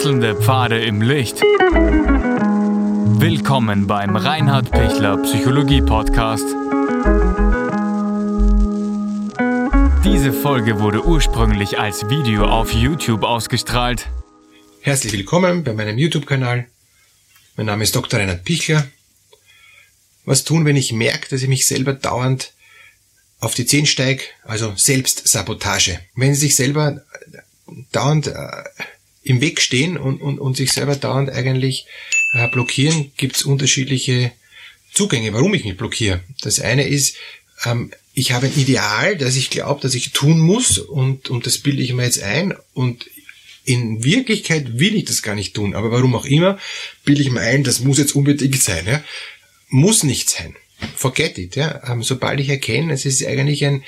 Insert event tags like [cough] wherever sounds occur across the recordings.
Wechselnde Pfade im Licht. Willkommen beim Reinhard Pichler Psychologie Podcast. Diese Folge wurde ursprünglich als Video auf YouTube ausgestrahlt. Herzlich willkommen bei meinem YouTube-Kanal. Mein Name ist Dr. Reinhard Pichler. Was tun, wenn ich merke, dass ich mich selber dauernd auf die Zehen steige, also Selbstsabotage. Wenn Sie sich selber dauernd äh, im Weg stehen und, und, und sich selber dauernd eigentlich äh, blockieren, gibt's unterschiedliche Zugänge, warum ich mich blockiere. Das eine ist, ähm, ich habe ein Ideal, das ich glaube, dass ich tun muss und, und das bilde ich mir jetzt ein und in Wirklichkeit will ich das gar nicht tun, aber warum auch immer, bilde ich mir ein, das muss jetzt unbedingt sein. Ja? Muss nicht sein forget it. Ja? Ähm, sobald ich erkenne, es ist eigentlich ein,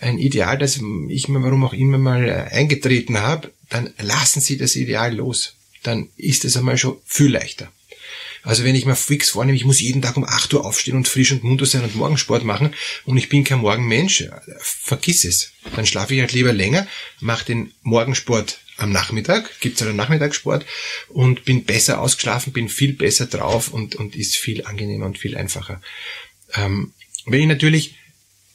ein Ideal, das ich mir warum auch immer mal äh, eingetreten habe, dann lassen Sie das Ideal los. Dann ist es einmal schon viel leichter. Also wenn ich mir fix vornehme, ich muss jeden Tag um 8 Uhr aufstehen und frisch und munter sein und Morgensport machen und ich bin kein Morgenmensch, äh, vergiss es. Dann schlafe ich halt lieber länger, mache den Morgensport am Nachmittag, gibt's halt einen Nachmittagssport und bin besser ausgeschlafen, bin viel besser drauf und, und ist viel angenehmer und viel einfacher. Ähm, wenn ich natürlich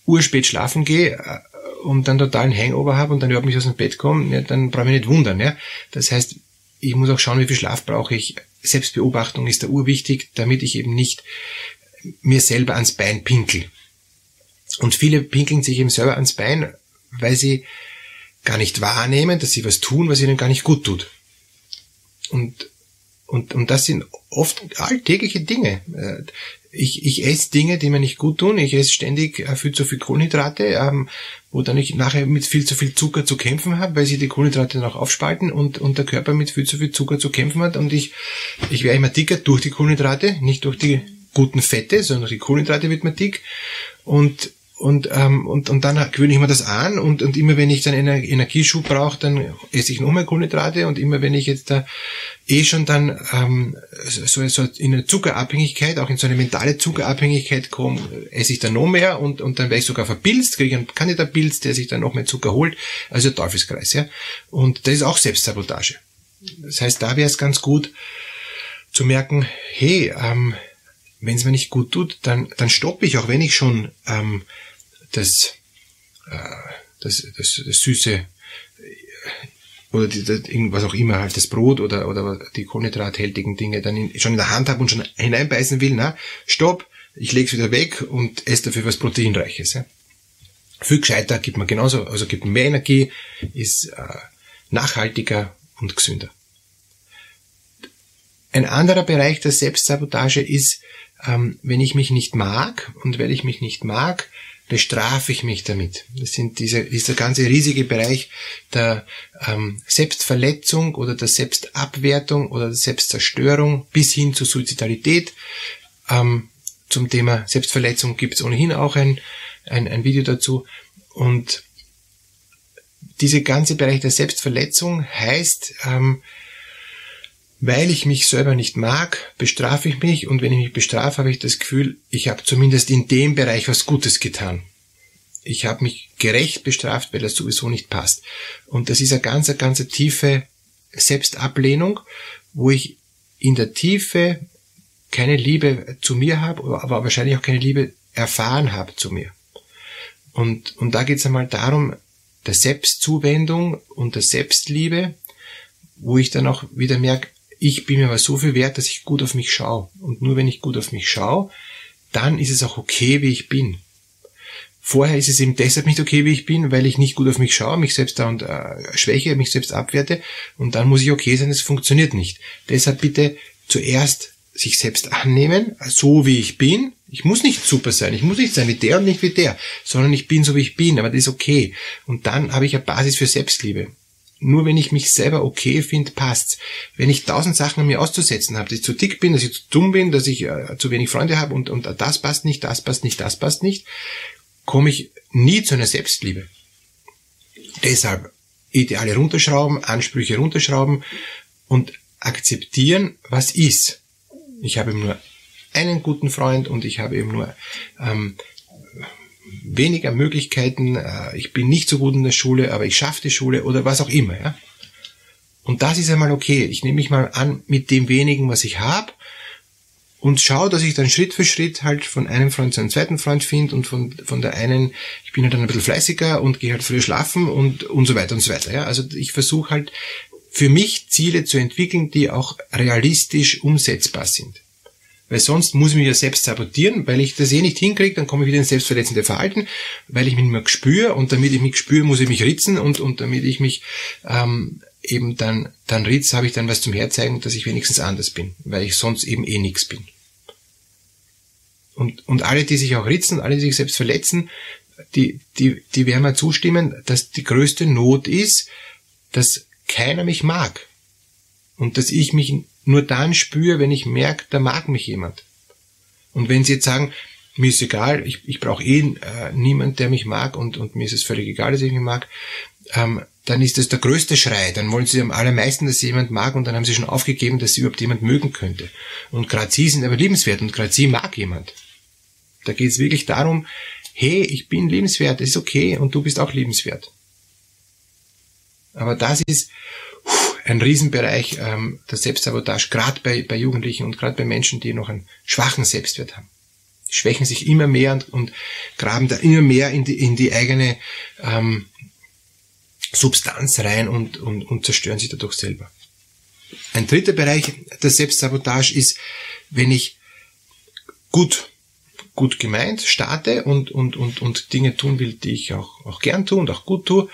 urspät schlafen gehe äh, und dann totalen Hangover habe und dann überhaupt nicht aus dem Bett komme, ja, dann brauche ich mich nicht wundern. Ja? Das heißt, ich muss auch schauen, wie viel Schlaf brauche ich. Selbstbeobachtung ist da urwichtig, damit ich eben nicht mir selber ans Bein pinkel. Und viele pinkeln sich eben selber ans Bein, weil sie gar nicht wahrnehmen, dass sie was tun, was ihnen gar nicht gut tut. Und, und, und das sind oft alltägliche Dinge. Ich, ich esse Dinge, die mir nicht gut tun. Ich esse ständig äh, viel zu viel Kohlenhydrate, ähm, wo dann ich nachher mit viel zu viel Zucker zu kämpfen habe, weil sie die Kohlenhydrate dann auch aufspalten und, und der Körper mit viel zu viel Zucker zu kämpfen hat. Und ich, ich werde immer dicker durch die Kohlenhydrate, nicht durch die guten Fette, sondern durch die Kohlenhydrate wird man dick. Und und, ähm, und, und dann gewöhne ich mir das an und, und immer wenn ich dann Ener Energieschub brauche, dann esse ich noch mehr Kohlenhydrate und immer wenn ich jetzt da eh schon dann ähm, so, so in eine Zuckerabhängigkeit, auch in so eine mentale Zuckerabhängigkeit komme, esse ich dann noch mehr und, und dann werde ich sogar verpilzt, kriege einen Kandidatpilz, der sich dann noch mehr Zucker holt, also Teufelskreis, ja. Und das ist auch Selbstsabotage. Das heißt, da wäre es ganz gut zu merken, hey, ähm, wenn es mir nicht gut tut, dann, dann stoppe ich, auch wenn ich schon ähm, das, äh, das, das, das süße äh, oder die, das, was auch immer halt das Brot oder oder die kohlenhydrathaltigen Dinge dann in, schon in der Hand habe und schon hineinbeißen will, na stopp, ich lege es wieder weg und esse dafür was proteinreiches. Ja. Viel gescheiter gibt man genauso, also gibt mehr Energie, ist äh, nachhaltiger und gesünder. Ein anderer Bereich der Selbstsabotage ist, ähm, wenn ich mich nicht mag und weil ich mich nicht mag, bestrafe ich mich damit. Das sind diese, dieser ganze riesige Bereich der ähm, Selbstverletzung oder der Selbstabwertung oder der Selbstzerstörung bis hin zur Suizidalität. Ähm, zum Thema Selbstverletzung gibt es ohnehin auch ein, ein, ein Video dazu. Und diese ganze Bereich der Selbstverletzung heißt, ähm, weil ich mich selber nicht mag, bestrafe ich mich und wenn ich mich bestrafe, habe ich das Gefühl, ich habe zumindest in dem Bereich was Gutes getan. Ich habe mich gerecht bestraft, weil das sowieso nicht passt. Und das ist eine ganz, eine ganz tiefe Selbstablehnung, wo ich in der Tiefe keine Liebe zu mir habe, aber wahrscheinlich auch keine Liebe erfahren habe zu mir. Und, und da geht es einmal darum, der Selbstzuwendung und der Selbstliebe, wo ich dann auch wieder merke, ich bin mir aber so viel wert, dass ich gut auf mich schaue. Und nur wenn ich gut auf mich schaue, dann ist es auch okay, wie ich bin. Vorher ist es eben deshalb nicht okay, wie ich bin, weil ich nicht gut auf mich schaue, mich selbst da und äh, schwäche, mich selbst abwerte und dann muss ich okay sein, es funktioniert nicht. Deshalb bitte zuerst sich selbst annehmen, so wie ich bin. Ich muss nicht super sein, ich muss nicht sein wie der und nicht wie der, sondern ich bin so wie ich bin, aber das ist okay. Und dann habe ich eine Basis für Selbstliebe. Nur wenn ich mich selber okay finde, passt's. Wenn ich tausend Sachen an mir auszusetzen habe, dass ich zu dick bin, dass ich zu dumm bin, dass ich äh, zu wenig Freunde habe und, und das passt nicht, das passt nicht, das passt nicht, komme ich nie zu einer Selbstliebe. Deshalb Ideale runterschrauben, Ansprüche runterschrauben und akzeptieren, was ist. Ich habe eben nur einen guten Freund und ich habe eben nur ähm, weniger Möglichkeiten, äh, ich bin nicht so gut in der Schule, aber ich schaffe die Schule oder was auch immer. Ja? Und das ist einmal okay. Ich nehme mich mal an mit dem wenigen, was ich habe und schaue, dass ich dann Schritt für Schritt halt von einem Freund zu einem zweiten Freund finde und von, von der einen, ich bin halt dann ein bisschen fleißiger und gehe halt früher schlafen und, und so weiter und so weiter. Ja? Also ich versuche halt für mich Ziele zu entwickeln, die auch realistisch umsetzbar sind. Weil sonst muss ich mich ja selbst sabotieren, weil ich das eh nicht hinkriege, dann komme ich wieder ins selbstverletzende Verhalten, weil ich mich nicht mehr spüre und damit ich mich spüre, muss ich mich ritzen und, und damit ich mich ähm, eben dann, dann ritz, habe ich dann was zum Herzeigen, dass ich wenigstens anders bin, weil ich sonst eben eh nichts bin. Und, und alle, die sich auch ritzen, alle, die sich selbst verletzen, die, die, die werden mir zustimmen, dass die größte Not ist, dass keiner mich mag. Und dass ich mich nur dann spüre, wenn ich merke, da mag mich jemand. Und wenn sie jetzt sagen, mir ist egal, ich, ich brauche eh äh, niemand, der mich mag und, und mir ist es völlig egal, dass ich mich mag, ähm, dann ist das der größte Schrei. Dann wollen sie am allermeisten, dass sie jemand mag und dann haben sie schon aufgegeben, dass sie überhaupt jemand mögen könnte. Und gerade sie sind aber liebenswert und gerade sie mag jemand. Da geht es wirklich darum, hey, ich bin liebenswert, ist okay und du bist auch liebenswert. Aber das ist ein Riesenbereich ähm, der Selbstsabotage, gerade bei, bei Jugendlichen und gerade bei Menschen, die noch einen schwachen Selbstwert haben. Die schwächen sich immer mehr und, und graben da immer mehr in die, in die eigene ähm, Substanz rein und, und, und zerstören sich dadurch selber. Ein dritter Bereich der Selbstsabotage ist, wenn ich gut, gut gemeint starte und, und, und, und Dinge tun will, die ich auch, auch gern tue und auch gut tue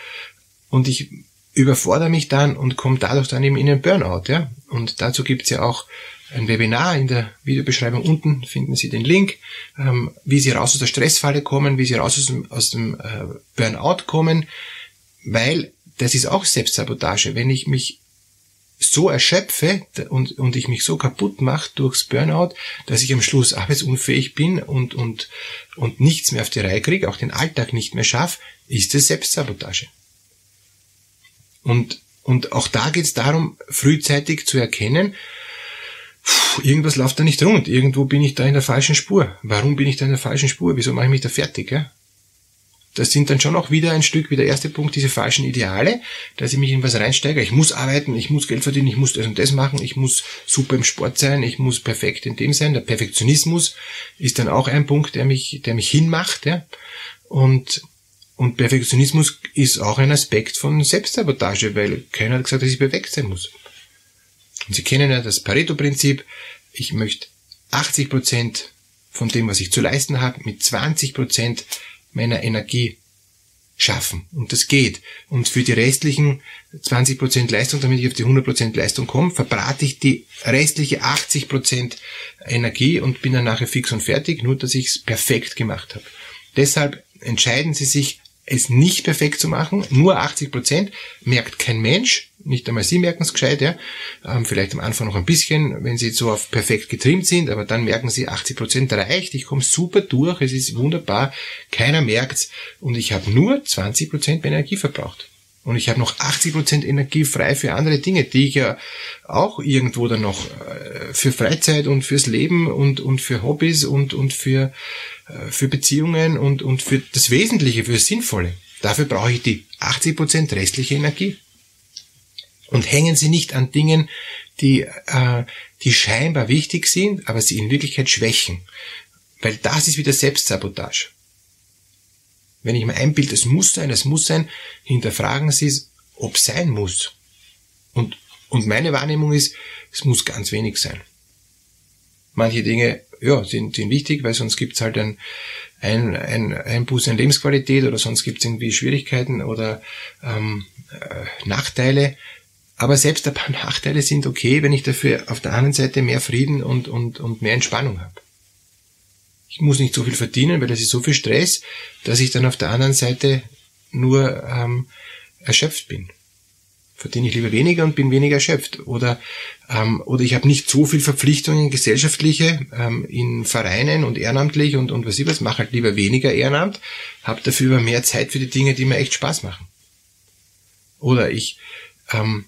und ich überfordere mich dann und komme dadurch dann eben in den Burnout. Ja? Und dazu gibt's ja auch ein Webinar in der Videobeschreibung unten finden Sie den Link, ähm, wie Sie raus aus der Stressfalle kommen, wie Sie raus aus dem, aus dem äh, Burnout kommen, weil das ist auch Selbstsabotage. Wenn ich mich so erschöpfe und, und ich mich so kaputt mache durchs Burnout, dass ich am Schluss [laughs] arbeitsunfähig bin und, und, und nichts mehr auf die Reihe kriege, auch den Alltag nicht mehr schaffe, ist das Selbstsabotage. Und, und auch da geht es darum, frühzeitig zu erkennen, irgendwas läuft da nicht rund, irgendwo bin ich da in der falschen Spur. Warum bin ich da in der falschen Spur? Wieso mache ich mich da fertig? Ja? das sind dann schon auch wieder ein Stück wie der erste Punkt, diese falschen Ideale, dass ich mich in was reinsteige. Ich muss arbeiten, ich muss Geld verdienen, ich muss das und das machen, ich muss super im Sport sein, ich muss perfekt in dem sein. Der Perfektionismus ist dann auch ein Punkt, der mich, der mich hinmacht, ja. Und, und Perfektionismus ist auch ein Aspekt von Selbstsabotage, weil keiner hat gesagt, dass ich perfekt sein muss. Und Sie kennen ja das Pareto-Prinzip. Ich möchte 80 Prozent von dem, was ich zu leisten habe, mit 20 Prozent meiner Energie schaffen. Und das geht. Und für die restlichen 20% Leistung, damit ich auf die 100% Leistung komme, verbrate ich die restliche 80% Energie und bin dann nachher fix und fertig, nur dass ich es perfekt gemacht habe. Deshalb entscheiden Sie sich es nicht perfekt zu machen, nur 80 Prozent, merkt kein Mensch, nicht einmal Sie merken es gescheit, ja. Ähm, vielleicht am Anfang noch ein bisschen, wenn Sie so auf perfekt getrimmt sind, aber dann merken Sie, 80 Prozent reicht, ich komme super durch, es ist wunderbar, keiner merkt's und ich habe nur 20 Prozent Energie verbraucht. Und ich habe noch 80% Energie frei für andere Dinge, die ich ja auch irgendwo dann noch äh, für Freizeit und fürs Leben und, und für Hobbys und, und für, für Beziehungen und, und für das Wesentliche, für das Sinnvolle. Dafür brauche ich die 80% restliche Energie. Und hängen Sie nicht an Dingen, die, äh, die scheinbar wichtig sind, aber sie in Wirklichkeit schwächen. Weil das ist wieder Selbstsabotage. Wenn ich mir einbilde, es muss sein, es muss sein, hinterfragen Sie es, ob es sein muss. Und, und meine Wahrnehmung ist, es muss ganz wenig sein. Manche Dinge, ja, sind, sind wichtig, weil sonst gibt's halt ein, ein, ein Einbuß in Lebensqualität oder sonst gibt's irgendwie Schwierigkeiten oder ähm, äh, Nachteile. Aber selbst ein paar [laughs] Nachteile sind okay, wenn ich dafür auf der anderen Seite mehr Frieden und, und, und mehr Entspannung habe ich muss nicht so viel verdienen, weil das ist so viel Stress, dass ich dann auf der anderen Seite nur ähm, erschöpft bin. Verdiene ich lieber weniger und bin weniger erschöpft. Oder, ähm, oder ich habe nicht so viel Verpflichtungen gesellschaftliche ähm, in Vereinen und ehrenamtlich und, und was ich was, mache halt lieber weniger Ehrenamt, habe dafür mehr Zeit für die Dinge, die mir echt Spaß machen. Oder ich ähm,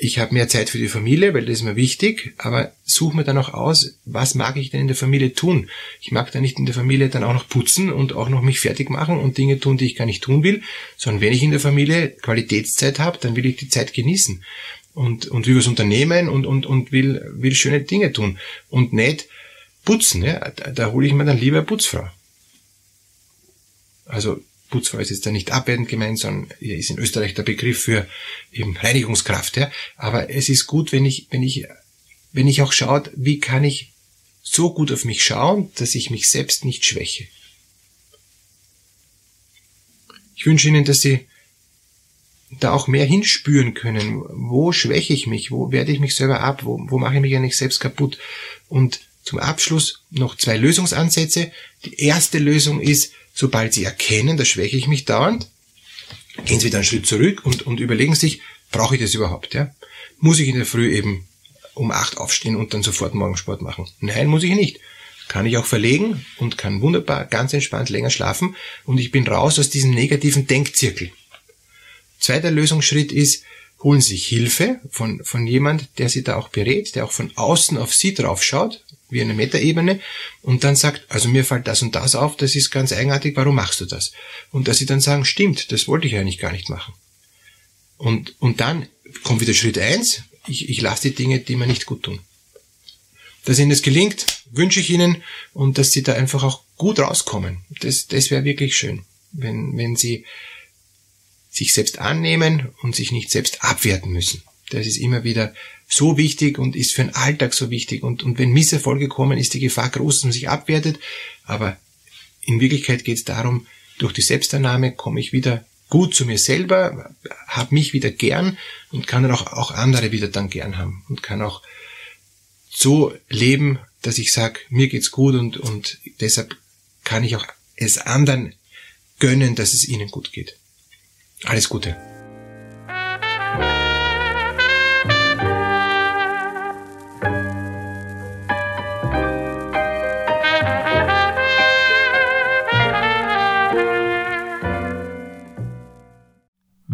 ich habe mehr Zeit für die Familie, weil das ist mir wichtig, aber suche mir dann auch aus, was mag ich denn in der Familie tun. Ich mag dann nicht in der Familie dann auch noch putzen und auch noch mich fertig machen und Dinge tun, die ich gar nicht tun will, sondern wenn ich in der Familie Qualitätszeit habe, dann will ich die Zeit genießen. und, und will was unternehmen und, und, und will, will schöne Dinge tun und nicht putzen. Ja? Da, da hole ich mir dann lieber eine Putzfrau. Also Putzfrau ist jetzt da nicht abwertend gemeint, sondern ist in Österreich der Begriff für eben Reinigungskraft. Ja? Aber es ist gut, wenn ich, wenn ich, wenn ich auch schaue, wie kann ich so gut auf mich schauen, dass ich mich selbst nicht schwäche. Ich wünsche Ihnen, dass Sie da auch mehr hinspüren können. Wo schwäche ich mich? Wo werde ich mich selber ab? Wo, wo mache ich mich eigentlich selbst kaputt? Und zum Abschluss noch zwei Lösungsansätze. Die erste Lösung ist, sobald Sie erkennen, da schwäche ich mich dauernd, gehen Sie wieder einen Schritt zurück und, und überlegen sich, brauche ich das überhaupt? Ja? Muss ich in der Früh eben um acht aufstehen und dann sofort Morgensport machen? Nein, muss ich nicht. Kann ich auch verlegen und kann wunderbar ganz entspannt länger schlafen und ich bin raus aus diesem negativen Denkzirkel. Zweiter Lösungsschritt ist, holen Sie sich Hilfe von, von jemand, der Sie da auch berät, der auch von außen auf Sie draufschaut, wie eine Metaebene, und dann sagt, also mir fällt das und das auf, das ist ganz eigenartig, warum machst du das? Und dass Sie dann sagen, stimmt, das wollte ich eigentlich gar nicht machen. Und, und dann kommt wieder Schritt eins: ich, ich lasse die Dinge, die mir nicht gut tun. Dass Ihnen das gelingt, wünsche ich Ihnen und dass Sie da einfach auch gut rauskommen. Das, das wäre wirklich schön, wenn, wenn Sie sich selbst annehmen und sich nicht selbst abwerten müssen. Das ist immer wieder so wichtig und ist für den Alltag so wichtig. Und, und wenn Misserfolge kommen, ist die Gefahr groß, dass man sich abwertet. Aber in Wirklichkeit geht es darum, durch die Selbstannahme komme ich wieder gut zu mir selber, habe mich wieder gern und kann dann auch, auch andere wieder dann gern haben und kann auch so leben, dass ich sage, mir geht's gut und, und deshalb kann ich auch es anderen gönnen, dass es ihnen gut geht. Alles Gute.